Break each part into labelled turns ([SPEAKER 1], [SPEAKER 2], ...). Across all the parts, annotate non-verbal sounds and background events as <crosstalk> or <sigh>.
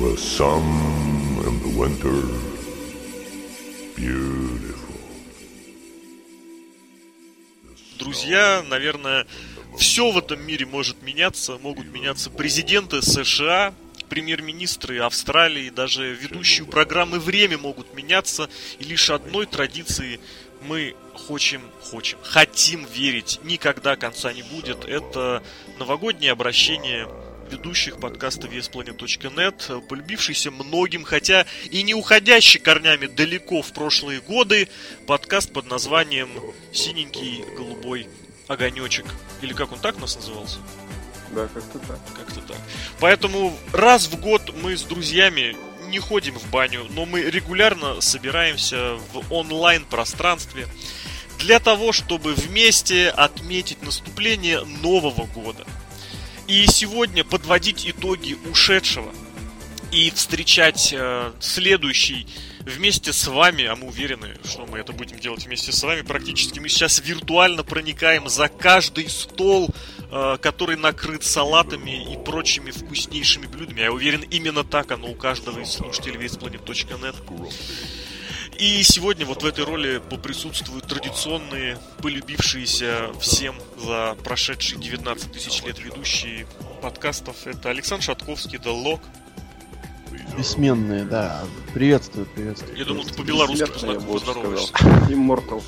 [SPEAKER 1] The sun and the winter. Beautiful.
[SPEAKER 2] Друзья, наверное, все в этом мире может меняться. Могут меняться президенты США, премьер-министры Австралии, даже ведущие программы «Время» могут меняться. И лишь одной традиции мы хочем, хочем, хотим верить. Никогда конца не будет. Это новогоднее обращение ведущих подкаста VSPlanet.net, полюбившийся многим, хотя и не уходящий корнями далеко в прошлые годы, подкаст под названием «Синенький голубой огонечек». Или как он так у нас назывался?
[SPEAKER 3] Да, как-то так.
[SPEAKER 2] Как-то так. Поэтому раз в год мы с друзьями не ходим в баню, но мы регулярно собираемся в онлайн-пространстве для того, чтобы вместе отметить наступление Нового года. И сегодня подводить итоги ушедшего и встречать э, следующий вместе с вами, а мы уверены, что мы это будем делать вместе с вами, практически мы сейчас виртуально проникаем за каждый стол, э, который накрыт салатами и прочими вкуснейшими блюдами. Я уверен, именно так оно у каждого из слушателей весьplanet.net. И сегодня вот в этой роли поприсутствуют традиционные, полюбившиеся всем за прошедшие 19 тысяч лет ведущие подкастов. Это Александр Шатковский, The Log.
[SPEAKER 4] Бессменные, да. Приветствую, приветствую.
[SPEAKER 2] Я думал, ты по-белорусски поздороваешься.
[SPEAKER 3] Immortal.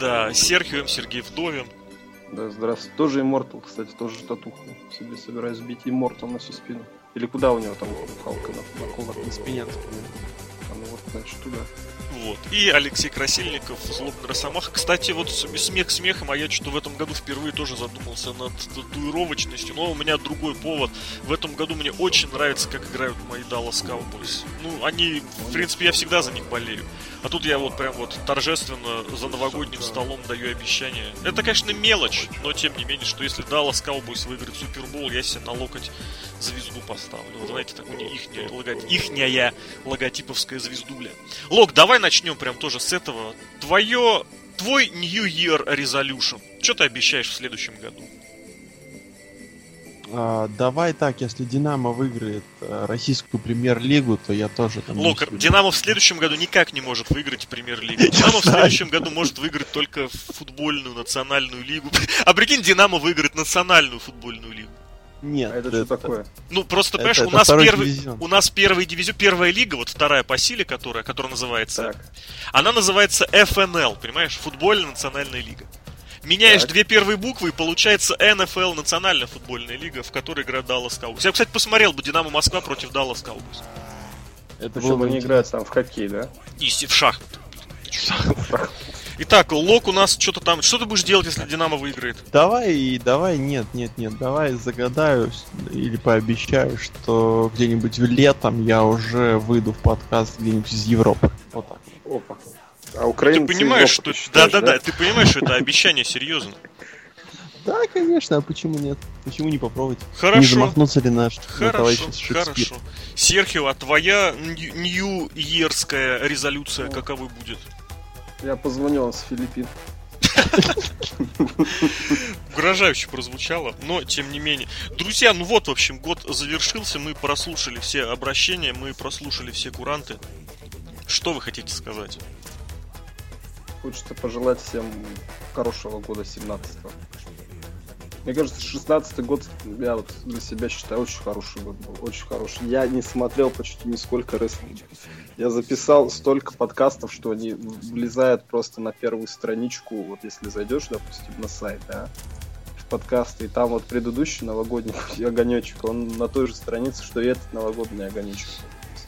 [SPEAKER 2] Да, Серхио М. Сергей Вдовин.
[SPEAKER 3] Да, здравствуйте. Тоже Immortal, кстати, тоже татуху себе собираюсь бить Immortal на всю спину. Или куда у него там Халка на, на кулак?
[SPEAKER 4] На спине.
[SPEAKER 3] Ну вот, значит, туда.
[SPEAKER 2] Вот. И Алексей Красильников, Злобный Росомаха. Кстати, вот смех смехом, а я что-то в этом году впервые тоже задумался над татуировочностью, но у меня другой повод. В этом году мне очень нравится, как играют мои Dallas Cowboys. Ну, они, в принципе, я всегда за них болею. А тут я вот прям вот торжественно за новогодним столом даю обещание. Это, конечно, мелочь, но тем не менее, что если Dallas Cowboys выиграет Супербол, я себе на локоть звезду поставлю. Вот знаете, так у них ихняя, лого... ихняя логотиповская звездуля. Лок, давай начнем прям тоже с этого. Твое, твой New Year Resolution. Что ты обещаешь в следующем году?
[SPEAKER 4] А, давай так, если Динамо выиграет а, российскую премьер-лигу, то я тоже там...
[SPEAKER 2] Локар, Динамо в следующем году никак не может выиграть премьер-лигу. Динамо в следующем году может выиграть только футбольную национальную лигу. <laughs> А прикинь, Динамо выиграет национальную футбольную лигу.
[SPEAKER 4] Нет.
[SPEAKER 3] А это, это что такое?
[SPEAKER 2] Ну, просто, это, понимаешь, это у, нас первый, дивизион. у нас первый дивизион, первая лига, вот вторая по силе, которая, которая называется... Так. Она называется ФНЛ, понимаешь? Футбольная национальная лига. Меняешь так. две первые буквы, и получается НФЛ, Национальная футбольная лига, в которой играет Даллас Cowboys. Я, кстати, посмотрел бы Динамо Москва против Даллас Cowboys.
[SPEAKER 3] Это было бы они играют там в хоккей, да?
[SPEAKER 2] И в шахматы. Итак, Лок у нас что-то там... Что ты будешь делать, если Динамо выиграет?
[SPEAKER 4] Давай, давай, нет, нет, нет, давай загадаю или пообещаю, что где-нибудь летом я уже выйду в подкаст где-нибудь из Европы. Вот так.
[SPEAKER 3] Опа. А Украина
[SPEAKER 2] ты понимаешь, что... Да-да-да, ты понимаешь, что это обещание серьезно.
[SPEAKER 4] Да, конечно, а почему нет? Почему не попробовать?
[SPEAKER 2] Хорошо.
[SPEAKER 4] Не замахнуться ли наш
[SPEAKER 2] Хорошо, хорошо. Серхио, а твоя нью-иерская резолюция каковой будет?
[SPEAKER 3] Я позвонил с Филиппин.
[SPEAKER 2] Угрожающе прозвучало, но тем не менее. Друзья, ну вот, в общем, год завершился, мы прослушали все обращения, мы прослушали все куранты. Что вы хотите сказать?
[SPEAKER 3] Хочется пожелать всем хорошего года 17-го. Мне кажется, 16 год я вот для себя считаю очень хороший год был. Очень хороший. Я не смотрел почти нисколько рестлинга. Я записал столько подкастов, что они влезают просто на первую страничку. Вот если зайдешь, допустим, на сайт, да, в подкасты, и там вот предыдущий новогодний <laughs> огонечек, он на той же странице, что и этот новогодний огонечек.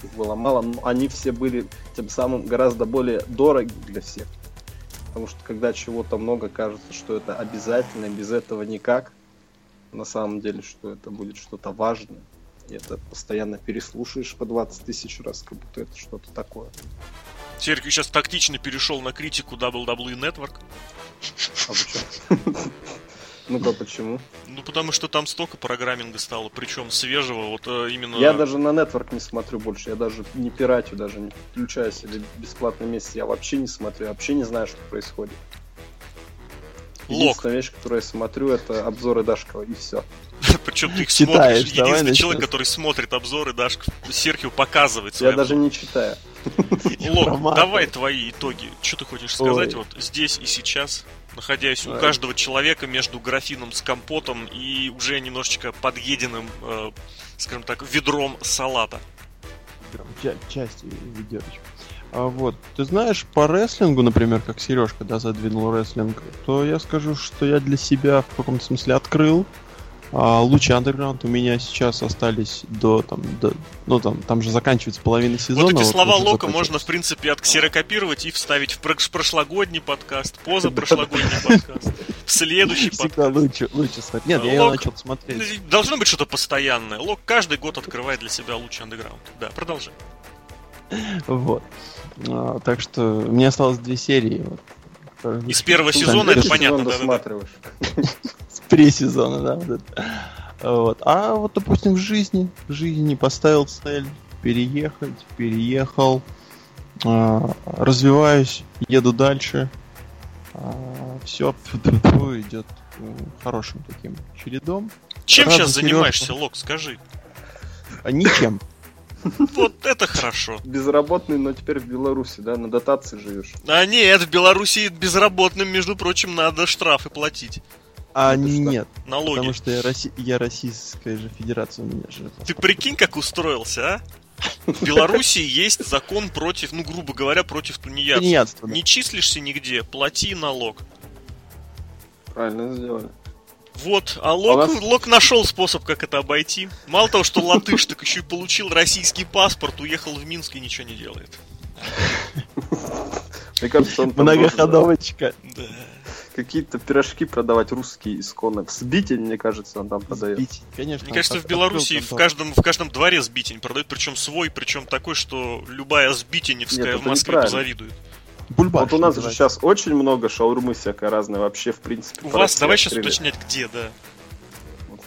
[SPEAKER 3] Их было мало, но они все были тем самым гораздо более дороги для всех. Потому что когда чего-то много, кажется, что это обязательно, без этого никак. На самом деле, что это будет что-то важное. И это постоянно переслушаешь по 20 тысяч раз, как будто это что-то такое.
[SPEAKER 2] Сергей сейчас тактично перешел на критику WWE Network.
[SPEAKER 3] А? <laughs> Ну-ка, почему?
[SPEAKER 2] Ну, потому что там столько программинга стало, причем свежего, вот э, именно...
[SPEAKER 3] Я даже на Network не смотрю больше, я даже не пиратю, даже не включаю себе бесплатный месяц, я вообще не смотрю, вообще не знаю, что происходит.
[SPEAKER 2] Лок.
[SPEAKER 3] Единственная вещь, которую я смотрю, это обзоры Дашкова, и все. <laughs>
[SPEAKER 2] Причем ты их
[SPEAKER 4] Читаешь,
[SPEAKER 2] смотришь.
[SPEAKER 4] давай
[SPEAKER 2] Единственный человек,
[SPEAKER 4] начнем.
[SPEAKER 2] который смотрит обзоры, Даш Серхио показывает
[SPEAKER 3] Я даже не читаю.
[SPEAKER 2] Лок, давай твои итоги. Что ты хочешь сказать
[SPEAKER 4] Ой.
[SPEAKER 2] вот здесь и сейчас, находясь у каждого человека между графином с компотом и уже немножечко подъеденным, э, скажем так, ведром салата?
[SPEAKER 4] Прям ча- части ведерочка. А вот, ты знаешь, по рестлингу, например, как Сережка, да, задвинул рестлинг, то я скажу, что я для себя в каком-то смысле открыл. А, Лучи Underground у меня сейчас остались до там, до, ну там, там же заканчивается половина сезона.
[SPEAKER 2] вот эти слова
[SPEAKER 4] уже
[SPEAKER 2] Лока можно, в принципе, отксерокопировать и вставить в прош- прошлогодний подкаст, позапрошлогодний подкаст, в следующий
[SPEAKER 4] Всегда
[SPEAKER 2] подкаст.
[SPEAKER 4] лучше, лучше смотреть. Нет, я начал смотреть.
[SPEAKER 2] Должно быть что-то постоянное. Лок каждый год открывает для себя лучший андеграунд. Да, продолжай.
[SPEAKER 4] Вот. А, так что мне осталось две серии. Вот.
[SPEAKER 2] Из первого сезона это понятно,
[SPEAKER 3] досматриваешь.
[SPEAKER 4] С пресезона, да. вот. А вот, допустим, в жизни, в жизни поставил цель переехать, переехал, а, развиваюсь, еду дальше. все идет м, хорошим таким чередом.
[SPEAKER 2] Чем
[SPEAKER 4] Рада
[SPEAKER 2] сейчас
[SPEAKER 4] за
[SPEAKER 2] занимаешься. Лок, скажи?
[SPEAKER 4] А ничем. <laughs>
[SPEAKER 2] Вот это хорошо.
[SPEAKER 3] Безработный, но теперь в Беларуси, да, на дотации живешь.
[SPEAKER 2] А нет, в Беларуси безработным, между прочим, надо штрафы платить.
[SPEAKER 4] А
[SPEAKER 3] Это что?
[SPEAKER 4] нет,
[SPEAKER 2] Налоги.
[SPEAKER 4] потому что я, Росси- я Российская же Федерация у меня же.
[SPEAKER 2] Ты прикинь, как устроился, а? В Беларуси есть закон против, ну, грубо говоря, против тунеядцев.
[SPEAKER 4] Тунеядство, да.
[SPEAKER 2] Не числишься нигде, плати налог.
[SPEAKER 3] Правильно сделали.
[SPEAKER 2] Вот, а Лок,
[SPEAKER 3] нас-
[SPEAKER 2] Лок нашел способ, как это обойти. Мало того, что латыш, так еще и получил российский паспорт, уехал в Минск и ничего не делает.
[SPEAKER 3] Мне кажется, он
[SPEAKER 4] Многоходовочка.
[SPEAKER 2] Да.
[SPEAKER 3] Какие-то пирожки продавать русские исконно. Взбитень, мне кажется, он там продает.
[SPEAKER 4] Сбить, Конечно.
[SPEAKER 2] Мне кажется, в Беларуси в каждом, в каждом дворе сбитень продают, причем свой, причем такой, что любая сбитеневская
[SPEAKER 3] Нет,
[SPEAKER 2] в Москве позавидует.
[SPEAKER 4] Бульбаш
[SPEAKER 3] Вот у нас же сейчас очень много шаурмы всякой разной вообще, в принципе.
[SPEAKER 2] У вас, давай сейчас уточнять, где, да.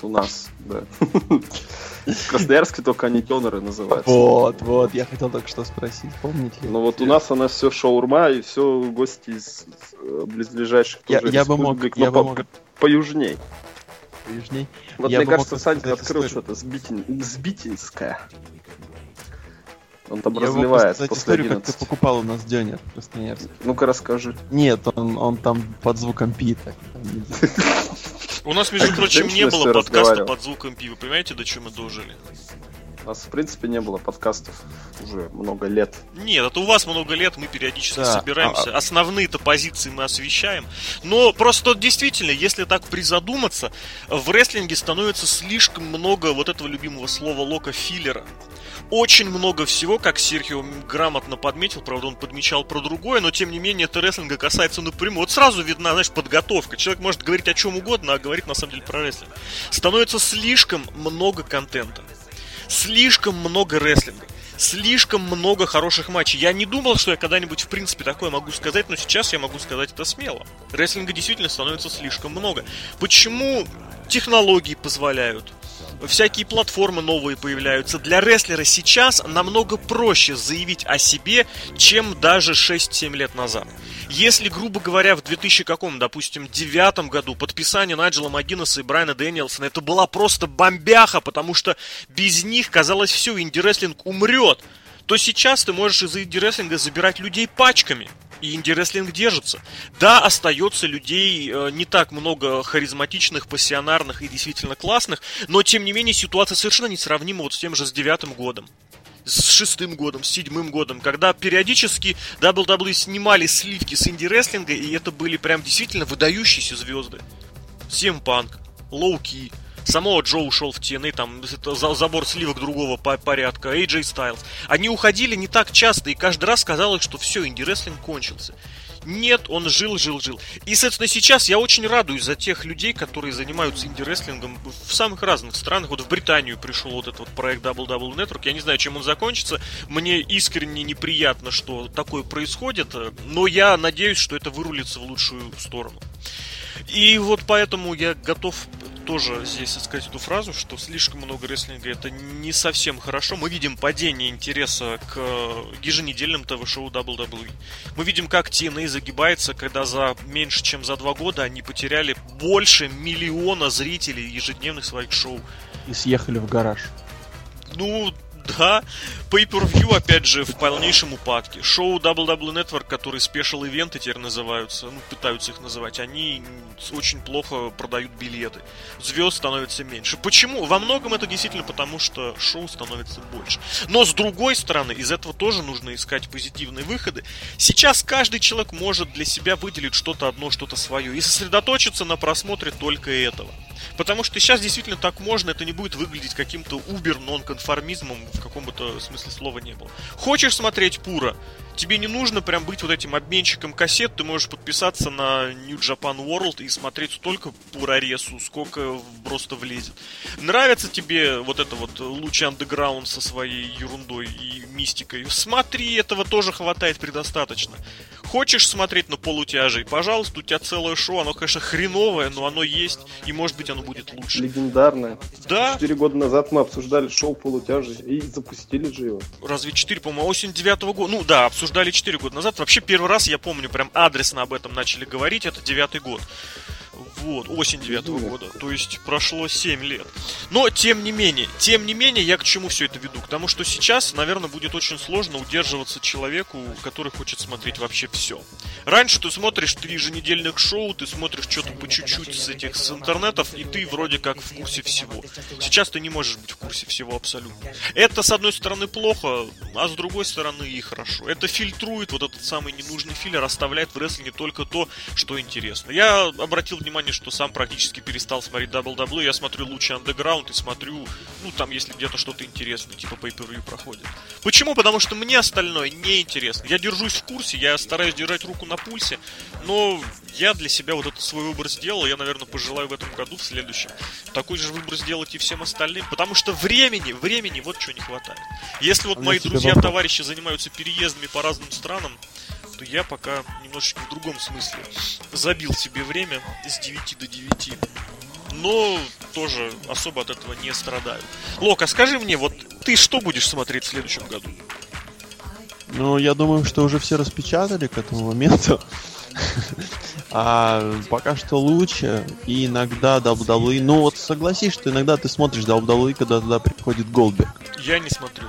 [SPEAKER 3] У нас, да. В Красноярске только они теноры называются.
[SPEAKER 4] Вот, вот, я хотел только что спросить, помните ли?
[SPEAKER 3] Но вот у нас она все шаурма и все гости из э, близлежащих
[SPEAKER 4] Я- я бы мог- я бы мог-
[SPEAKER 3] поюжней.
[SPEAKER 4] Южней.
[SPEAKER 3] Вот
[SPEAKER 4] Я
[SPEAKER 3] мне кажется,
[SPEAKER 4] рассказать
[SPEAKER 3] открыл что-то Сбитин... Сбитинское. Он там
[SPEAKER 4] Я
[SPEAKER 3] разливает после
[SPEAKER 4] историю, как
[SPEAKER 3] 11.
[SPEAKER 4] ты покупал у нас дёнер в Красноярске.
[SPEAKER 3] Ну-ка расскажи.
[SPEAKER 4] Нет, он, он там под звуком пи <laughs>
[SPEAKER 2] У нас, между прочим, не было подкаста под звуком пива. Понимаете, до чего мы дожили?
[SPEAKER 3] У нас, в принципе, не было подкастов уже много лет.
[SPEAKER 2] Нет, это у вас много лет, мы периодически
[SPEAKER 4] Да,
[SPEAKER 2] собираемся.
[SPEAKER 4] а-
[SPEAKER 2] Основные-то позиции мы освещаем. Но просто действительно, если так призадуматься, в рестлинге становится слишком много вот этого любимого слова лока филлера. Очень много всего, как Серхио грамотно подметил, правда, он подмечал про другое, но тем не менее это рестлинга касается напрямую. Вот сразу видна, знаешь, подготовка. Человек может говорить о чем угодно, а говорит на самом деле про рестлинг. Становится слишком много контента. Слишком много рестлинга. Слишком много хороших матчей. Я не думал, что я когда-нибудь в принципе такое могу сказать, но сейчас я могу сказать это смело. Рестлинга действительно становится слишком много. Почему технологии позволяют? Всякие платформы новые появляются. Для рестлера сейчас намного проще заявить о себе, чем даже 6-7 лет назад. Если, грубо говоря, в 2000 каком, допустим, девятом году подписание Найджела Магинеса и Брайана Дэниелсона это была просто бомбяха, потому что без них, казалось, все, инди-рестлинг умрет, то сейчас ты можешь из инди-рестлинга забирать людей пачками. И инди-рестлинг держится. Да, остается людей э, не так много харизматичных, пассионарных и действительно классных, но тем не менее ситуация совершенно несравнима вот с тем же с девятым годом с шестым годом, с седьмым годом, когда периодически WWE снимали сливки с инди-рестлинга, и это были прям действительно выдающиеся звезды. Сем Панк, Лоу Ки, Самого Джо ушел в TNA, там забор сливок другого по- порядка, AJ Styles. Они уходили не так часто, и каждый раз казалось, что все, инди-рестлинг кончился. Нет, он жил, жил, жил. И, соответственно, сейчас я очень радуюсь за тех людей, которые занимаются инди-рестлингом в самых разных странах. Вот в Британию пришел вот этот вот проект Double Network. Я не знаю, чем он закончится. Мне искренне неприятно, что такое происходит. Но я надеюсь, что это вырулится в лучшую сторону. И вот поэтому я готов тоже здесь сказать эту фразу, что слишком много рестлинга это не совсем хорошо. Мы видим падение интереса к еженедельным ТВ-шоу WWE. Мы видим, как TNA загибается, когда за меньше чем за два года они потеряли больше миллиона зрителей ежедневных своих шоу.
[SPEAKER 4] И съехали в гараж.
[SPEAKER 2] Ну, да, Pay-Per-View, опять же, в полнейшем упадке. Шоу WWE Network, которые special event'ы теперь называются, ну, пытаются их называть, они очень плохо продают билеты. Звезд становится меньше. Почему? Во многом это действительно потому, что шоу становится больше. Но, с другой стороны, из этого тоже нужно искать позитивные выходы. Сейчас каждый человек может для себя выделить что-то одно, что-то свое и сосредоточиться на просмотре только этого. Потому что сейчас действительно так можно, это не будет выглядеть каким-то убер-нонконформизмом в каком-то смысле слова не было. Хочешь смотреть Пура? Тебе не нужно прям быть вот этим обменщиком кассет, ты можешь подписаться на New Japan World и смотреть столько Пураресу, сколько просто влезет. Нравится тебе вот это вот луч андеграунд со своей ерундой и мистикой? Смотри, этого тоже хватает предостаточно. Хочешь смотреть на полутяжей? Пожалуйста, у тебя целое шоу, оно, конечно, хреновое, но оно есть, и может быть оно будет лучше.
[SPEAKER 3] Легендарное.
[SPEAKER 2] Да.
[SPEAKER 3] Четыре года назад мы обсуждали шоу полутяжей и запустили же его.
[SPEAKER 2] Разве 4, по-моему, осень девятого года? Ну да, обсуждали 4 года назад. Вообще первый раз, я помню, прям адресно об этом начали говорить, это девятый год. Вот, осень девятого года. То есть прошло 7 лет. Но, тем не менее, тем не менее, я к чему все это веду? К тому, что сейчас, наверное, будет очень сложно удерживаться человеку, который хочет смотреть вообще все. Раньше ты смотришь три еженедельных шоу, ты смотришь что-то по чуть-чуть с этих с интернетов, и ты вроде как в курсе всего. Сейчас ты не можешь быть в курсе всего абсолютно. Это, с одной стороны, плохо, а с другой стороны и хорошо. Это фильтрует вот этот самый ненужный филлер, оставляет в рестлинге только то, что интересно. Я обратил внимание, что сам практически перестал смотреть WWE. Я смотрю лучше Underground и смотрю, ну, там, если где-то что-то интересное, типа pay per проходит. Почему? Потому что мне остальное не интересно. Я держусь в курсе, я стараюсь держать руку на пульсе, но я для себя вот этот свой выбор сделал. Я, наверное, пожелаю в этом году, в следующем, такой же выбор сделать и всем остальным. Потому что времени, времени вот что не хватает. Если вот
[SPEAKER 4] А
[SPEAKER 2] мои друзья,
[SPEAKER 4] вопрос.
[SPEAKER 2] товарищи занимаются переездами по разным странам, то я пока немножечко в другом смысле забил себе время с 9 до 9. Но тоже особо от этого не страдаю. Лока, скажи мне, вот ты что будешь смотреть в следующем году?
[SPEAKER 4] Ну, я думаю, что уже все распечатали к этому моменту. <laughs> А пока что лучше. И иногда WWE... Ну вот согласись, что иногда ты смотришь WWE, когда туда приходит Голдберг.
[SPEAKER 2] Я не смотрю.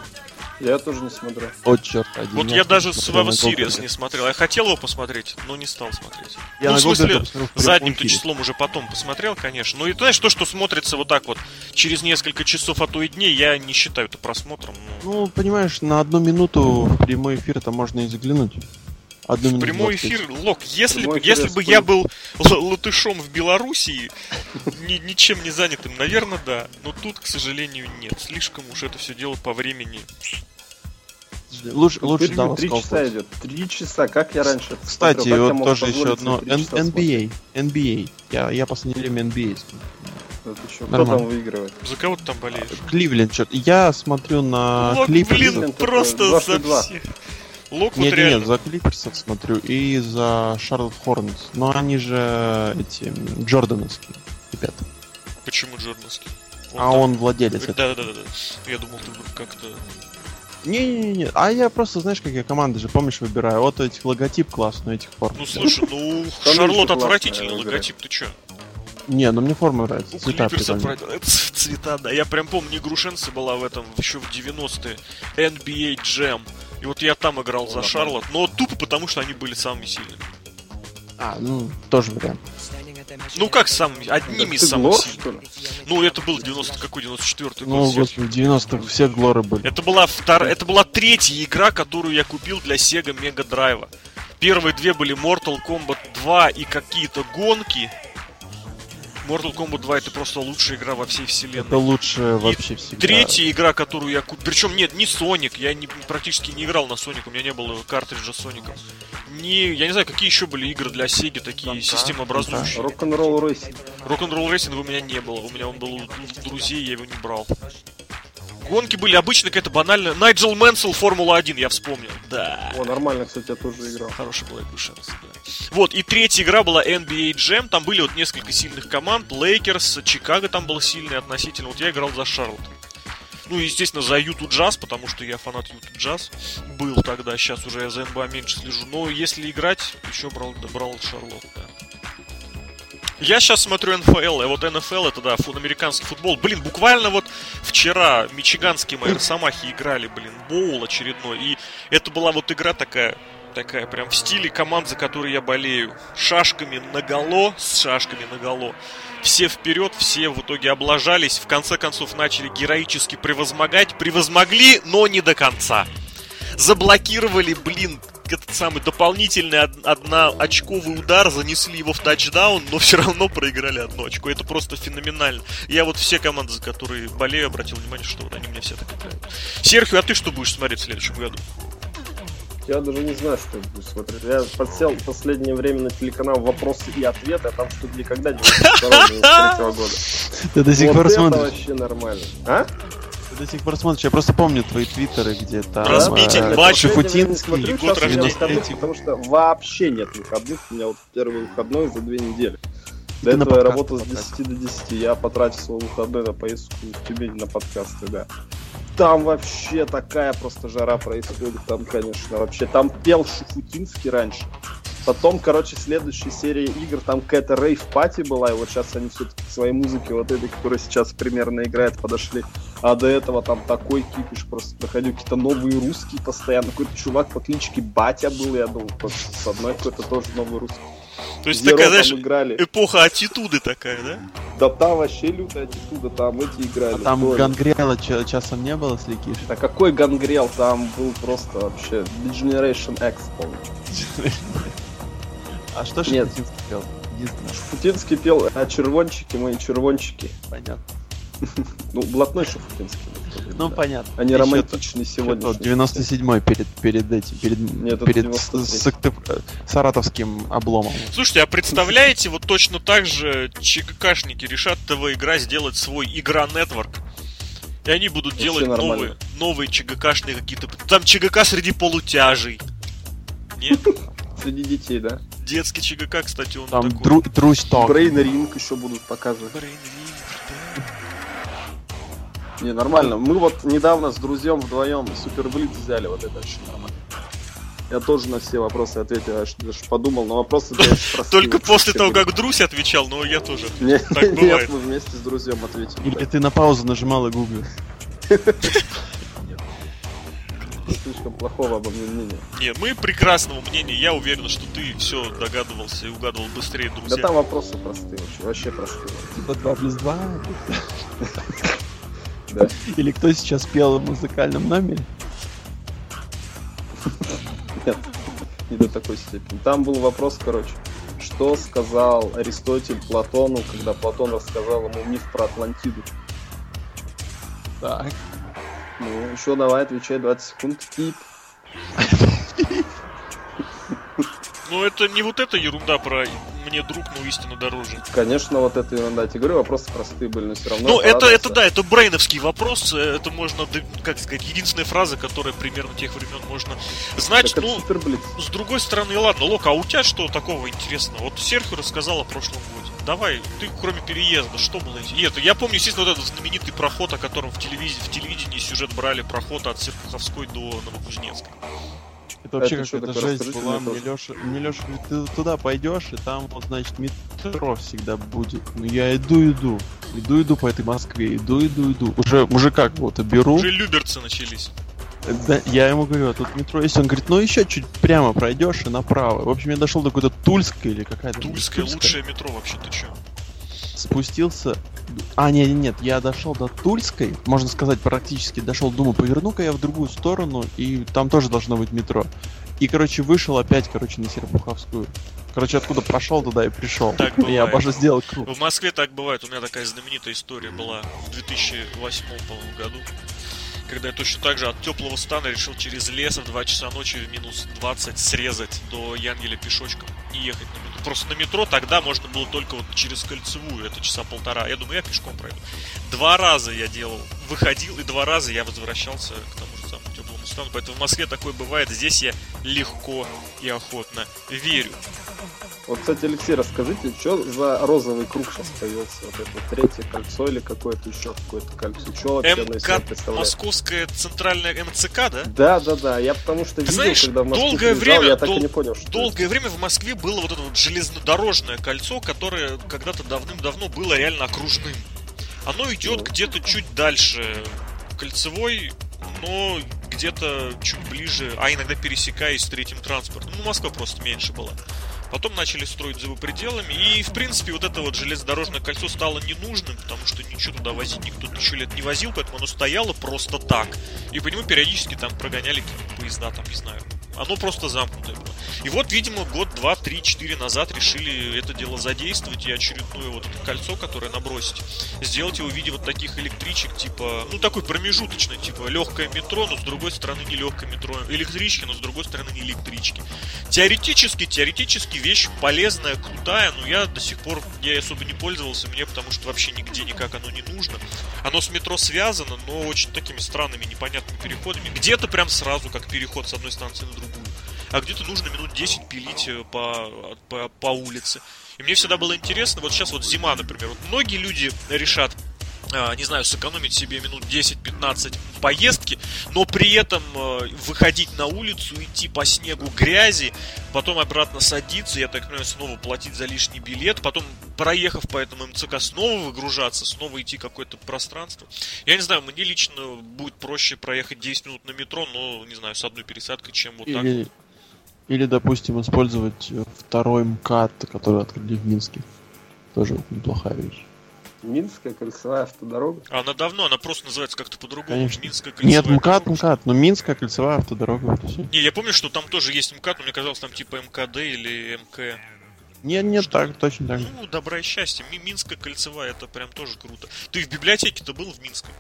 [SPEAKER 3] Я тоже не смотрю.
[SPEAKER 4] О, черт, один.
[SPEAKER 2] Вот я даже
[SPEAKER 4] смотрел
[SPEAKER 2] Survivor
[SPEAKER 4] на
[SPEAKER 2] Series не смотрел. Я хотел его посмотреть, но не стал смотреть.
[SPEAKER 4] Я
[SPEAKER 2] ну, в смысле, задним-то числом уже потом посмотрел, конечно. Но и ты знаешь, то, что смотрится вот так вот через несколько часов, а то и дней, я не считаю это просмотром. Ну,
[SPEAKER 4] Ну, понимаешь, на одну минуту в прямой эфир это можно и заглянуть. Одну минуту
[SPEAKER 2] Прямой
[SPEAKER 4] 20.
[SPEAKER 2] эфир, Лок, если,
[SPEAKER 3] Прямой
[SPEAKER 2] если бы я был л- латышом в Белоруссии, <laughs> ни- ничем не занятым, наверное, да. Но тут, к сожалению, нет. Слишком уж это все дело по времени.
[SPEAKER 4] Лучше, лучше Даллас
[SPEAKER 3] Три часа идет. Три часа. Как я раньше
[SPEAKER 4] Кстати,
[SPEAKER 3] смотрел?
[SPEAKER 4] Вот тоже еще одно. NBA. NBA. Я, я последнее время NBA
[SPEAKER 3] еще Кто там выигрывает?
[SPEAKER 2] За кого ты там болеешь?
[SPEAKER 4] Кливленд, что-то. Я смотрю на
[SPEAKER 2] Лок,
[SPEAKER 4] Клиперсов.
[SPEAKER 2] блин, просто за всех. Лок вот
[SPEAKER 4] Нет, нет,
[SPEAKER 2] реально.
[SPEAKER 4] нет, за Клиперсов смотрю и за Шарлот Хорнетс. Но они же эти м, Джордановские ребята.
[SPEAKER 2] Почему Джордановский?
[SPEAKER 4] А
[SPEAKER 2] там-
[SPEAKER 4] он владелец.
[SPEAKER 2] Да, да, да, да. Я думал, ты как-то.
[SPEAKER 4] Не-не-не, а я просто, знаешь, как я команды же, помнишь, выбираю. Вот этих логотип классный, этих форм.
[SPEAKER 2] Ну слушай, ну Шарлот отвратительный логотип, ты чё?
[SPEAKER 4] Не, ну мне форма нравится.
[SPEAKER 2] Ну,
[SPEAKER 4] Цвета прикольные. <laughs>
[SPEAKER 2] цвета, да. Я прям помню, Игрушенцы была в этом еще в 90-е. NBA Jam. И вот я там играл за
[SPEAKER 3] Ладно.
[SPEAKER 2] Шарлот, но тупо потому, что они были самыми сильными.
[SPEAKER 4] А, ну, тоже вариант.
[SPEAKER 2] Ну как самыми, одними из самых сильных. Ну это был 90 какой 94
[SPEAKER 4] Ну,
[SPEAKER 2] год.
[SPEAKER 4] господи, в 90-х все глоры были.
[SPEAKER 2] Это была вторая, это была третья игра, которую я купил для Sega Mega Drive. Первые две были Mortal Kombat 2 и какие-то гонки. Mortal Kombat 2 это просто лучшая игра во всей вселенной.
[SPEAKER 4] Это лучше вообще всегда.
[SPEAKER 2] Третья игра, которую я купил. Причем нет, не Соник. Я не, практически не играл на Соник. У меня не было картриджа Соника. Не, я не знаю, какие еще были игры для Сеги, такие системообразующие.
[SPEAKER 3] Rock n'
[SPEAKER 2] Roll Racing. Rock n' Roll Racing 'а у меня не было. У меня он был у друзей, я его не брал. Гонки были обычно какая-то банальная. Найджел Мэнсел, Формула-1, я вспомнил. Да.
[SPEAKER 3] О, нормально, кстати, я тоже играл.
[SPEAKER 2] Хорошая была игра да. Вот, и третья игра была NBA Jam. Там были вот несколько сильных команд. Лейкерс, Чикаго там был сильный относительно. Вот я играл за Шарлот. Ну, естественно, за Юту Джаз, потому что я фанат Юту Джаз. Был тогда, сейчас уже я за НБА меньше слежу. Но если играть, еще брал, брал Шарлот, да. Я сейчас смотрю НФЛ, и вот НФЛ это, да, фу- американский футбол. Блин, буквально вот вчера мичиганские мои росомахи играли, блин, боул очередной. И это была вот игра такая, такая прям в стиле команд, за которые я болею. Шашками наголо, с шашками наголо. Все вперед, все в итоге облажались, в конце концов начали героически превозмогать. Превозмогли, но не до конца. Заблокировали, блин, этот самый дополнительный од- одноочковый удар, занесли его в тачдаун, но все равно проиграли одно очко. Это просто феноменально. Я вот все команды, за которые болею, обратил внимание, что вот они мне все так играют. Серхио, а ты что будешь смотреть в следующем году?
[SPEAKER 3] Я даже не знаю, что я буду смотреть. Я подсел в последнее время на телеканал «Вопросы и ответы», а там что-то никогда не 92 года.
[SPEAKER 4] Ты до сих пор
[SPEAKER 3] это
[SPEAKER 4] смотришь.
[SPEAKER 3] вообще нормально. А?
[SPEAKER 4] Ты до сих пор смотришь. Я просто помню твои твиттеры, где там...
[SPEAKER 2] Разбейте
[SPEAKER 4] э,
[SPEAKER 2] матч.
[SPEAKER 4] Шафутинский.
[SPEAKER 2] год рождения.
[SPEAKER 3] выходных, потому что вообще нет выходных. У меня вот первый выходной за две недели. До
[SPEAKER 4] Ты
[SPEAKER 3] этого я работал с
[SPEAKER 4] потратил.
[SPEAKER 3] 10 до 10. Я потратил свой выходной на поездку в Тюмень на подкасты, да. Там вообще такая просто жара происходит. Там, конечно, вообще. Там пел Шуфутинский раньше. Потом, короче, следующая серия игр, там какая-то рейв-пати была, и вот сейчас они все-таки к своей музыке, вот этой, которая сейчас примерно играет, подошли. А до этого там такой кипиш просто проходил, какие-то новые русские постоянно. Какой-то чувак по кличке Батя был, я думал, с одной какой-то тоже новый русский.
[SPEAKER 2] То есть
[SPEAKER 3] Зеро
[SPEAKER 2] такая, знаешь,
[SPEAKER 3] играли.
[SPEAKER 2] эпоха аттитуды такая, да?
[SPEAKER 3] Да там вообще лютая аттитуда, там эти играли.
[SPEAKER 4] А там
[SPEAKER 3] Тоже.
[SPEAKER 4] гангрела ча- часом не было, сликиш?
[SPEAKER 3] Да какой гангрел, там был просто вообще Generation X, по-моему.
[SPEAKER 4] А что
[SPEAKER 3] Нет.
[SPEAKER 4] Шафутинский пел?
[SPEAKER 3] Шафутинский пел а червончики, мои червончики.
[SPEAKER 4] понятно. <laughs>
[SPEAKER 3] Ну, блатной Шафутинский.
[SPEAKER 4] Ну,
[SPEAKER 3] да.
[SPEAKER 4] понятно.
[SPEAKER 3] Не
[SPEAKER 4] Ещё
[SPEAKER 3] романтичный
[SPEAKER 4] Сегодня
[SPEAKER 3] сегодня.
[SPEAKER 4] 97-й перед, перед этим, перед,
[SPEAKER 3] Нет,
[SPEAKER 4] перед
[SPEAKER 3] 93-й.
[SPEAKER 4] с- Сыктыв- Саратовским обломом.
[SPEAKER 2] Слушайте, а представляете, вот точно так же ЧГКшники решат ТВ-игра сделать свой Игра Нетворк. И они будут
[SPEAKER 3] Вообще
[SPEAKER 2] делать
[SPEAKER 3] нормально.
[SPEAKER 2] новые, новые ЧГКшные какие-то... Там ЧГК среди полутяжей. Нет? <laughs>
[SPEAKER 3] Среди детей, да?
[SPEAKER 2] Детский ЧГК, кстати, он
[SPEAKER 4] Там
[SPEAKER 2] такой.
[SPEAKER 4] Ток.
[SPEAKER 3] Брейн Ринг еще будут показывать.
[SPEAKER 2] Ring, да.
[SPEAKER 3] Не, нормально. Мы вот недавно с друзьям вдвоем Супер Блиц взяли, вот это очень нормально. Я тоже на все вопросы ответил, я даже подумал, но вопросы.
[SPEAKER 2] Только после того, как Друсь отвечал, но я тоже.
[SPEAKER 3] Нет,
[SPEAKER 2] так <laughs>
[SPEAKER 3] нет,
[SPEAKER 2] бывает.
[SPEAKER 3] мы вместе с друзьям ответили.
[SPEAKER 4] Или ты на паузу нажимал и гуглил.
[SPEAKER 3] Слишком плохого обо мне мнения.
[SPEAKER 2] Не, мы прекрасного мнения. Я уверен, что ты все догадывался и угадывал быстрее,
[SPEAKER 3] Да
[SPEAKER 2] друзья.
[SPEAKER 3] там вопросы простые вообще, вообще простые.
[SPEAKER 4] Типа 2 плюс 2. <laughs>
[SPEAKER 3] Да.
[SPEAKER 4] Или кто сейчас пел в музыкальном номере?
[SPEAKER 3] Нет, не до такой степени. Там был вопрос, короче, что сказал Аристотель Платону, когда Платон рассказал ему миф про Атлантиду.
[SPEAKER 4] Так.
[SPEAKER 3] Ну, еще давай, отвечай 20 секунд. Тип.
[SPEAKER 2] Ну, это не вот эта ерунда про «мне друг, но истину дороже».
[SPEAKER 3] Конечно, вот это ерунда. Тебе говорю, вопросы простые были, но все равно.
[SPEAKER 2] Ну, это, это да, это брейновский вопрос. э, Это можно, как сказать, единственная фраза, которая примерно тех времен можно знать.
[SPEAKER 3] Так
[SPEAKER 2] Ну, с другой стороны, ладно, Лока, а у тебя что такого интересного? Вот Серхио рассказал о прошлом годе. Давай, ты кроме переезда, что было интересно? Это, я помню, естественно, вот этот знаменитый проход, о котором в телевизии, в телевидении сюжет брали, проход от Серпуховской до Новокузнецка.
[SPEAKER 4] Это вообще
[SPEAKER 3] Это
[SPEAKER 4] какая-то жесть была.
[SPEAKER 3] мне.
[SPEAKER 4] Леша, мне Леша говорит, ты туда пойдешь, и там вот, значит, метро всегда будет. Ну я иду, иду. Иду, иду по этой Москве, иду, иду, иду. Уже, уже как вот беру.
[SPEAKER 2] Уже люберцы начались.
[SPEAKER 4] Да, я ему говорю, а тут метро есть. Он говорит, ну еще чуть прямо пройдешь и направо. В общем, я дошел до какой-то Тульской или какая-то.
[SPEAKER 2] Тульское лучшее метро вообще, ты чё?
[SPEAKER 4] Спустился. А, нет, нет, я дошел до Тульской, можно сказать, практически дошел, думаю, поверну-ка я в другую сторону, и там тоже должно быть метро. И, короче, вышел опять, короче, на Серпуховскую. Короче, откуда пошел, туда и пришел.
[SPEAKER 2] Так <laughs> бывает.
[SPEAKER 4] я обожаю сделал круг.
[SPEAKER 2] В Москве так бывает. У меня такая знаменитая история была в 2008 по-моему, году. Когда я точно так же от теплого стана решил через лес в 2 часа ночи в минус 20 срезать до Янгеля пешочком и ехать на метро. Просто на метро тогда можно было только вот через кольцевую, это часа полтора. Я думаю, я пешком пройду. Два раза я делал, выходил, и два раза я возвращался к тому же самому теплому стану. Поэтому в Москве такое бывает. Здесь я легко и охотно верю.
[SPEAKER 3] Вот, кстати, Алексей, расскажите, что за розовый круг сейчас появился? Вот это третье кольцо или какое-то еще какое-то кольцо? Что вообще
[SPEAKER 2] МК? Московская центральная МЦК, да?
[SPEAKER 3] Да, да, да. Я потому что
[SPEAKER 2] Ты
[SPEAKER 3] видел,
[SPEAKER 2] знаешь,
[SPEAKER 3] когда в Москву
[SPEAKER 2] долгое
[SPEAKER 3] приезжал,
[SPEAKER 2] время-
[SPEAKER 3] я так
[SPEAKER 2] дол-
[SPEAKER 3] и не понял, что
[SPEAKER 2] Долгое время в Москве было вот это вот железнодорожное кольцо, которое когда-то давным-давно было реально окружным. Оно идет
[SPEAKER 3] Ну.
[SPEAKER 2] где-то чуть дальше кольцевой, но где-то чуть ближе, а иногда пересекаясь с третьим транспортом. Ну, Москва просто меньше была. Потом начали строить за его пределами, и, в принципе, вот это вот железнодорожное кольцо стало ненужным, потому что ничего туда возить никто тысячу лет не возил, поэтому оно стояло просто так. И по нему периодически там прогоняли поезда, там, не знаю. Оно просто замкнутое было. И вот, видимо, год, два, три, четыре назад решили это дело задействовать и очередное вот это кольцо, которое набросить, сделать его в виде вот таких электричек, типа, ну, такой промежуточный, типа, легкое метро, но с другой стороны не легкое метро, электрички, но с другой стороны не электрички. Теоретически, теоретически вещь полезная, крутая, но я до сих пор я особо не пользовался мне, потому что вообще нигде никак оно не нужно. Оно с метро связано, но очень такими странными, непонятными переходами. Где-то прям сразу, как переход с одной станции на другую. А где-то нужно минут 10 пилить э, по, по, по улице. И мне всегда было интересно, вот сейчас вот зима, например, вот многие люди решат, не знаю, сэкономить себе минут 10-15 в поездке, но при этом э, выходить на улицу, идти по снегу грязи, потом обратно садиться, я так понимаю, снова платить за лишний билет, потом, проехав по этому МЦК, снова выгружаться, снова идти какое-то пространство. Я не знаю, мне лично будет проще проехать 10 минут на метро, но, не знаю, с одной пересадкой, чем вот так.
[SPEAKER 4] Или, или, допустим, использовать э, второй МКАД, который открыли в Минске. Тоже неплохая вещь.
[SPEAKER 3] Минская кольцевая автодорога.
[SPEAKER 2] А она давно, она просто называется как-то по-другому.
[SPEAKER 4] Конечно.
[SPEAKER 2] Минская
[SPEAKER 4] Нет,
[SPEAKER 2] кольцевая
[SPEAKER 4] МКАД,
[SPEAKER 2] дорога.
[SPEAKER 4] МКАД, но Минская кольцевая автодорога, вот все.
[SPEAKER 2] Не, я помню, что там тоже есть МКАД, но мне казалось, там типа МКД или МК.
[SPEAKER 4] Нет, нет, так, точно так же.
[SPEAKER 2] Ну, добра и счастья. Ми- Минская кольцевая, это прям тоже круто. Ты в библиотеке-то был в Минском?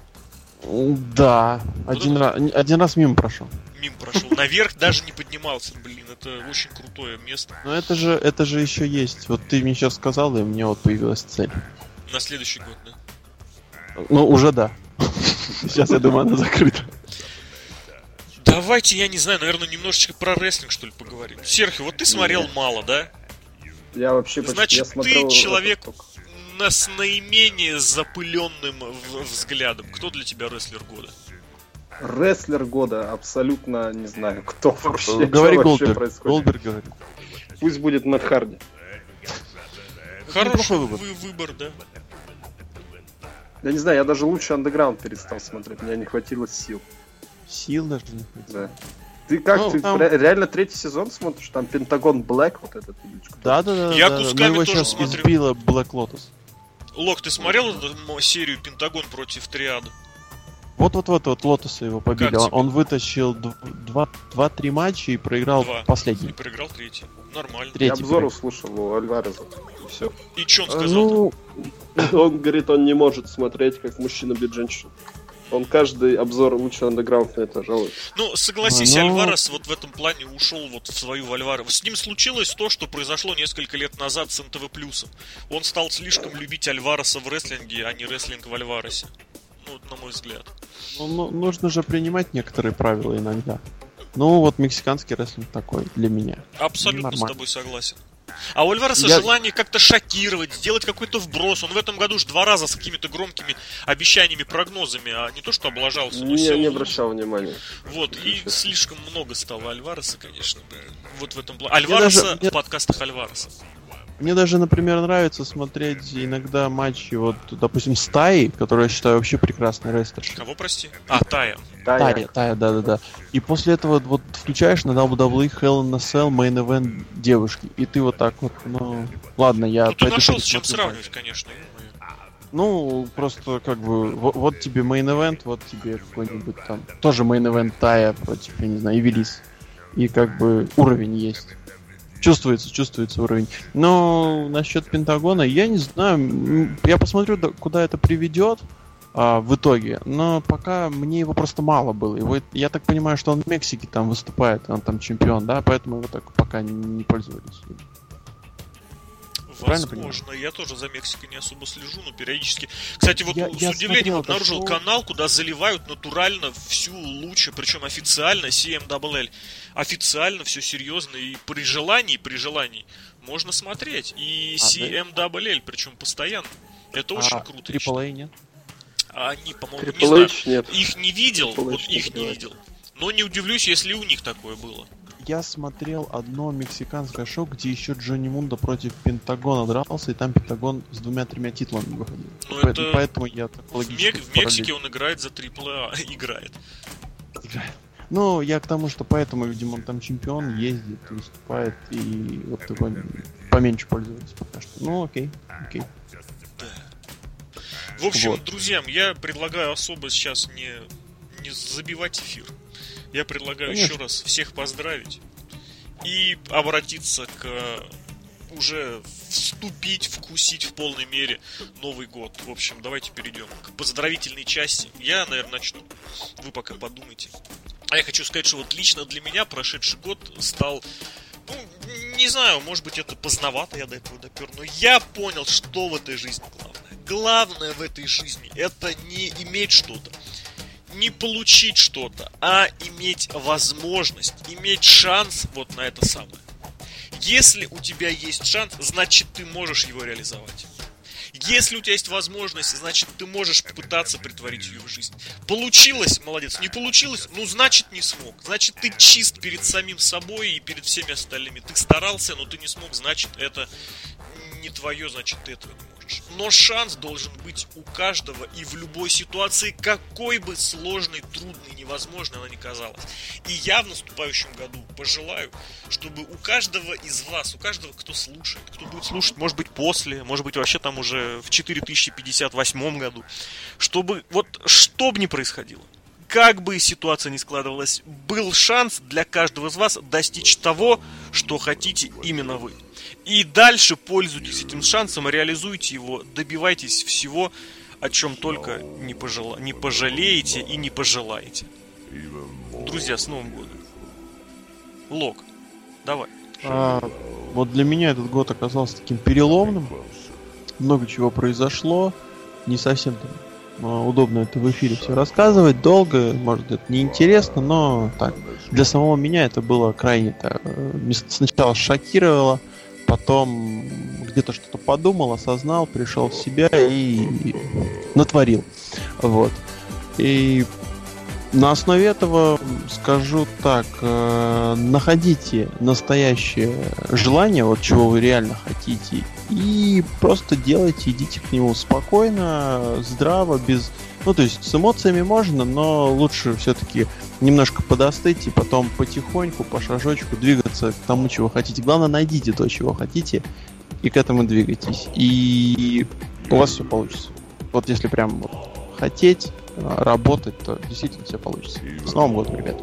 [SPEAKER 4] Да, один,
[SPEAKER 2] это-
[SPEAKER 4] раз, один раз мимо прошел.
[SPEAKER 2] Мим прошел. Наверх даже не поднимался, блин. Это очень крутое место.
[SPEAKER 4] Но это же, это же еще есть. Вот ты мне сейчас сказал, и у меня вот появилась цель.
[SPEAKER 2] На следующий год, да.
[SPEAKER 4] Ну, уже да. <laughs> Сейчас, я думаю, она закрыта.
[SPEAKER 2] Давайте, я не знаю, наверное, немножечко про рестлинг, что ли, поговорим. Серхио, вот ты смотрел мало, да?
[SPEAKER 3] Я вообще почти
[SPEAKER 2] Значит,
[SPEAKER 3] я
[SPEAKER 2] ты человек-. На, с наименее запыленным взглядом. Кто для тебя рестлер года?
[SPEAKER 3] Рестлер года, абсолютно не знаю, кто вообще,
[SPEAKER 4] Э, Говори
[SPEAKER 3] вообще
[SPEAKER 4] Голдберг.
[SPEAKER 3] происходит.
[SPEAKER 4] Голдберг говорит.
[SPEAKER 3] Пусть будет Мэтт Харди.
[SPEAKER 2] Хороший
[SPEAKER 4] выбор.
[SPEAKER 2] вы- выбор, да?
[SPEAKER 3] Я не знаю, я даже лучше андеграунд перестал смотреть, мне не хватило сил.
[SPEAKER 4] Сил даже не хватило.
[SPEAKER 3] Да. Ты как,
[SPEAKER 4] Ну,
[SPEAKER 3] ты
[SPEAKER 4] там-
[SPEAKER 3] ре- реально третий сезон смотришь? Там Пентагон Блэк вот этот?
[SPEAKER 4] Да, да, да.
[SPEAKER 2] Я
[SPEAKER 4] да, да.
[SPEAKER 2] кусками
[SPEAKER 4] Но его
[SPEAKER 2] тоже
[SPEAKER 4] сейчас
[SPEAKER 2] смотрю.
[SPEAKER 4] избила Black Lotus.
[SPEAKER 2] Лок, ты смотрел серию Пентагон против Триада?
[SPEAKER 4] Вот-вот-вот, вот Лотоса его побили. Он, он вытащил дв- два- два-три матча и проиграл
[SPEAKER 2] Два. И
[SPEAKER 4] последний.
[SPEAKER 2] проиграл третий. Нормально.
[SPEAKER 3] Я
[SPEAKER 4] Третий.
[SPEAKER 3] обзор
[SPEAKER 4] проиграл.
[SPEAKER 3] услышал у Альвареза. И все.
[SPEAKER 2] И что он сказал?
[SPEAKER 4] Ну, <laughs>
[SPEAKER 3] Он говорит, он не может смотреть, как мужчина бьет женщину. Он каждый обзор лучше андеграунд на это жалует.
[SPEAKER 2] Ну, согласись,
[SPEAKER 4] Ну,
[SPEAKER 2] Альварес вот в этом плане ушел вот в свою Альварес. С ним случилось то, что произошло несколько лет назад с НТВ Плюсом. Он стал слишком любить Альвареса в рестлинге, а не рестлинг в Альваресе. Ну, вот на мой взгляд.
[SPEAKER 4] ну, ну, нужно же принимать некоторые правила иногда. Ну, вот мексиканский рестлинг такой для меня.
[SPEAKER 2] Абсолютно с
[SPEAKER 4] Нормально.
[SPEAKER 2] тобой согласен. А у Альвареса
[SPEAKER 4] Я-
[SPEAKER 2] желание как-то шокировать, сделать какой-то вброс. Он в этом году уж два раза с какими-то громкими обещаниями, прогнозами, а не то, что облажался. но
[SPEAKER 3] Не, не обращал внимания.
[SPEAKER 2] Вот, и слишком много стало Альвареса, конечно. Вот в этом плане. Альвареса
[SPEAKER 4] даже-
[SPEAKER 2] в подкастах Альвареса.
[SPEAKER 4] Мне даже, например, нравится смотреть иногда матчи, вот, допустим, с Таей, которую я считаю вообще прекрасной рестлершей.
[SPEAKER 2] Кого, прости? А, Тая.
[SPEAKER 4] Тая, Тая, да-да-да. И после этого вот включаешь на WWE Hell in a Cell Main Event девушки, и ты вот так вот, ну... Ладно, я...
[SPEAKER 2] Ну, ты нашел с чем сравнивать, конечно.
[SPEAKER 4] Ну, просто как бы, вот, вот тебе main event, вот тебе какой-нибудь там, тоже main event Тая против, я не знаю, Эвелис. И как бы уровень есть. Чувствуется, чувствуется уровень. Но насчет Пентагона, я не знаю, я посмотрю, куда это приведет а, в итоге. Но пока мне его просто мало было. Его, я так понимаю, что он в Мексике там выступает, он там чемпион, да, поэтому его так пока не, не пользовались. Правильно понимаю?
[SPEAKER 2] Возможно, я тоже за Мексикой не особо слежу, но периодически. Кстати, вот
[SPEAKER 4] Я-
[SPEAKER 2] с
[SPEAKER 4] я
[SPEAKER 2] удивлением
[SPEAKER 4] смотрел
[SPEAKER 2] обнаружил
[SPEAKER 4] шоу.
[SPEAKER 2] канал, куда заливают натурально всю лучше, причем официально CMLL. Официально, все серьезно, и при желании, при желании можно смотреть. И
[SPEAKER 4] А, да?
[SPEAKER 2] CMLL, причем постоянно. Это очень
[SPEAKER 4] А
[SPEAKER 2] круто. я
[SPEAKER 4] Triple A нет?
[SPEAKER 2] А они, по-моему, не знаю.
[SPEAKER 3] Нет.
[SPEAKER 2] Их не видел,
[SPEAKER 3] Triple
[SPEAKER 2] вот их не видел. Но не удивлюсь, если у них такое было.
[SPEAKER 4] Я смотрел одно мексиканское шоу, где еще Джонни Мунда против Пентагона дрался, и там Пентагон с двумя-тремя титулами выходил.
[SPEAKER 2] Ну,
[SPEAKER 4] Поэтому,
[SPEAKER 2] это
[SPEAKER 4] поэтому я так
[SPEAKER 2] В,
[SPEAKER 4] логически
[SPEAKER 2] Мек- в Мексике он играет за AAA, <laughs> играет.
[SPEAKER 4] играю. Ну, я к тому, что поэтому, видимо, он там чемпион, ездит, выступает, и вот такой поменьше пользуется пока что. Ну, окей, окей.
[SPEAKER 2] В общем,
[SPEAKER 4] Вот.
[SPEAKER 2] друзьям, я предлагаю особо сейчас не, не забивать эфир. Я предлагаю
[SPEAKER 4] Конечно.
[SPEAKER 2] еще раз всех поздравить и обратиться к уже вступить, вкусить в полной мере Новый год. В общем, давайте перейдем к поздравительной части. Я, наверное, начну. Вы пока подумайте. А я хочу сказать, что вот лично для меня прошедший год стал ну, не знаю, может быть это поздновато я до этого допер, но я понял, что в этой жизни главное. Главное в этой жизни это не иметь что-то, не получить что-то, а иметь возможность, иметь шанс вот на это самое. Если у тебя есть шанс, значит ты можешь его реализовать. Если у тебя есть возможность, значит ты можешь попытаться притворить ее в жизнь. Получилось, молодец. Не получилось, ну значит не смог. Значит ты чист перед самим собой и перед всеми остальными. Ты старался, но ты не смог, значит это не твое, значит ты этого не можешь. Но шанс должен быть у каждого и в любой ситуации, какой бы сложной, трудной, невозможной она ни казалась. И я в наступающем году пожелаю, чтобы у каждого из вас, у каждого, кто слушает, кто будет слушать, может быть, после, может быть, вообще там уже в 4058 году, чтобы вот что бы ни происходило, как бы ситуация ни складывалась, был шанс для каждого из вас достичь того, что хотите именно вы. И дальше пользуйтесь этим шансом, реализуйте его, добивайтесь всего, о чем только не, пожела... не пожалеете и не пожелаете. Друзья, с Новым годом. Лок, давай.
[SPEAKER 4] А, вот для меня этот год оказался таким переломным. Много чего произошло. Не совсем там а, удобно это в эфире все рассказывать. Долго, может, это неинтересно, но так. Для самого меня это было крайне так, э, сначала шокировало, потом где-то что-то подумал, осознал, пришел в себя и натворил. Вот. И на основе этого скажу так, э, находите настоящее желание, вот чего вы реально хотите, и просто делайте, идите к нему спокойно, здраво, без... Ну, то есть с эмоциями можно, но лучше все-таки немножко подостыть и потом потихоньку, по шажочку двигаться к тому, чего хотите. Главное, найдите то, чего хотите, и к этому двигайтесь. И у вас все получится. Вот если прям вот хотеть, э, работать, то действительно все получится. С Новым годом, ребят.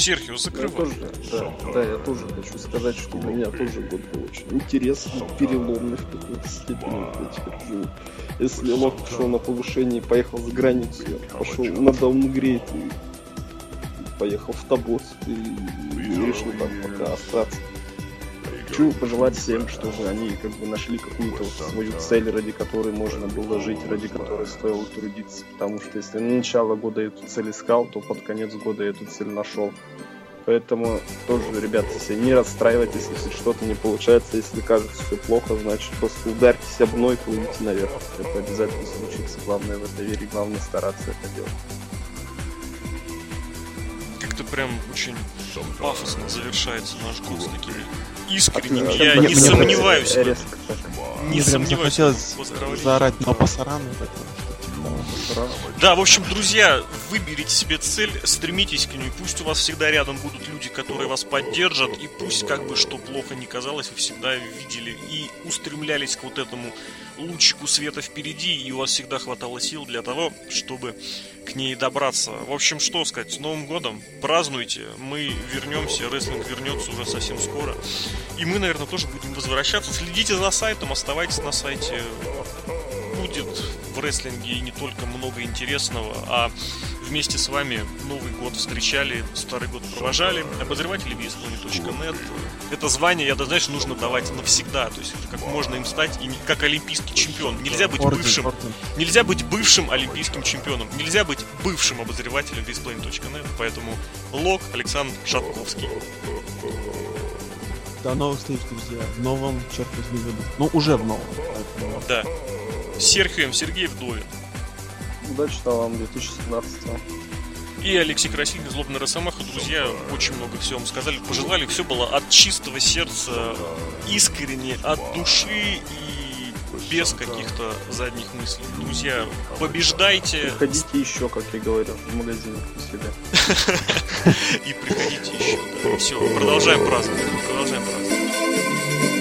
[SPEAKER 2] Серхио,
[SPEAKER 3] Я
[SPEAKER 2] закрывай.
[SPEAKER 3] тоже, да, да, я тоже хочу сказать, что для меня тоже год был очень интересный, переломный в какой-то степени. Я теперь живу. Если Лок пошел на повышение и поехал за границу, я пошел на даунгрейд и поехал в Тобот и, и решил там пока остаться. Хочу пожелать всем, чтобы они как бы нашли какую-то свою цель, ради которой можно было жить, ради которой стоило трудиться. Потому что если на начало года эту цель искал, то под конец года эту цель нашел. Поэтому тоже, ребята, если не расстраивайтесь, если что-то не получается, если кажется все плохо, значит просто ударьтесь об мной и плывите наверх. Это обязательно случится. Главное в это верить, главное стараться это делать.
[SPEAKER 2] Как-то прям очень пафосно завершается наш год с такими искренними. Я не
[SPEAKER 4] мне
[SPEAKER 2] сомневаюсь. Не сомневаюсь.
[SPEAKER 4] захотелось заорать на пасаран.
[SPEAKER 2] Да, в общем, друзья, выберите себе цель, стремитесь к ней. Пусть у вас всегда рядом будут люди, которые вас поддержат, и пусть как бы что плохо не казалось, вы всегда видели и устремлялись к вот этому лучику света впереди, и у вас всегда хватало сил для того, чтобы к ней добраться. В общем, что сказать, с Новым годом, празднуйте, мы вернемся, рестлинг вернется уже совсем скоро. И мы, наверное, тоже будем возвращаться. Следите за сайтом, оставайтесь на сайте. Будет в рестлинге и не только много интересного, а вместе с вами Новый год встречали, Старый год провожали. Обозреватели VSPony.net. это звание, я, знаешь, нужно давать навсегда. То есть, как можно им стать, и как олимпийский чемпион. Нельзя быть
[SPEAKER 4] Орден,
[SPEAKER 2] бывшим.
[SPEAKER 4] орден.
[SPEAKER 2] Нельзя быть бывшим олимпийским чемпионом. Нельзя быть бывшим обозревателем Display.net. Поэтому лог Александр Шатковский.
[SPEAKER 4] До новых встреч, друзья. В новом, черт возьми, году. Ну, уже в новом. поэтому
[SPEAKER 2] Да. Серхием Сергей Вдовин.
[SPEAKER 3] Удачного вам 2017
[SPEAKER 2] И Алексей Красильник, Злобный Росомаха, друзья, очень много всего вам сказали, пожелали, все было от чистого сердца, искренне, от души и без каких-то задних мыслей. Друзья, побеждайте
[SPEAKER 3] Приходите еще, как я говорил, в магазин у себя. <laughs>
[SPEAKER 2] и приходите еще. Все, продолжаем праздновать. Продолжаем праздновать.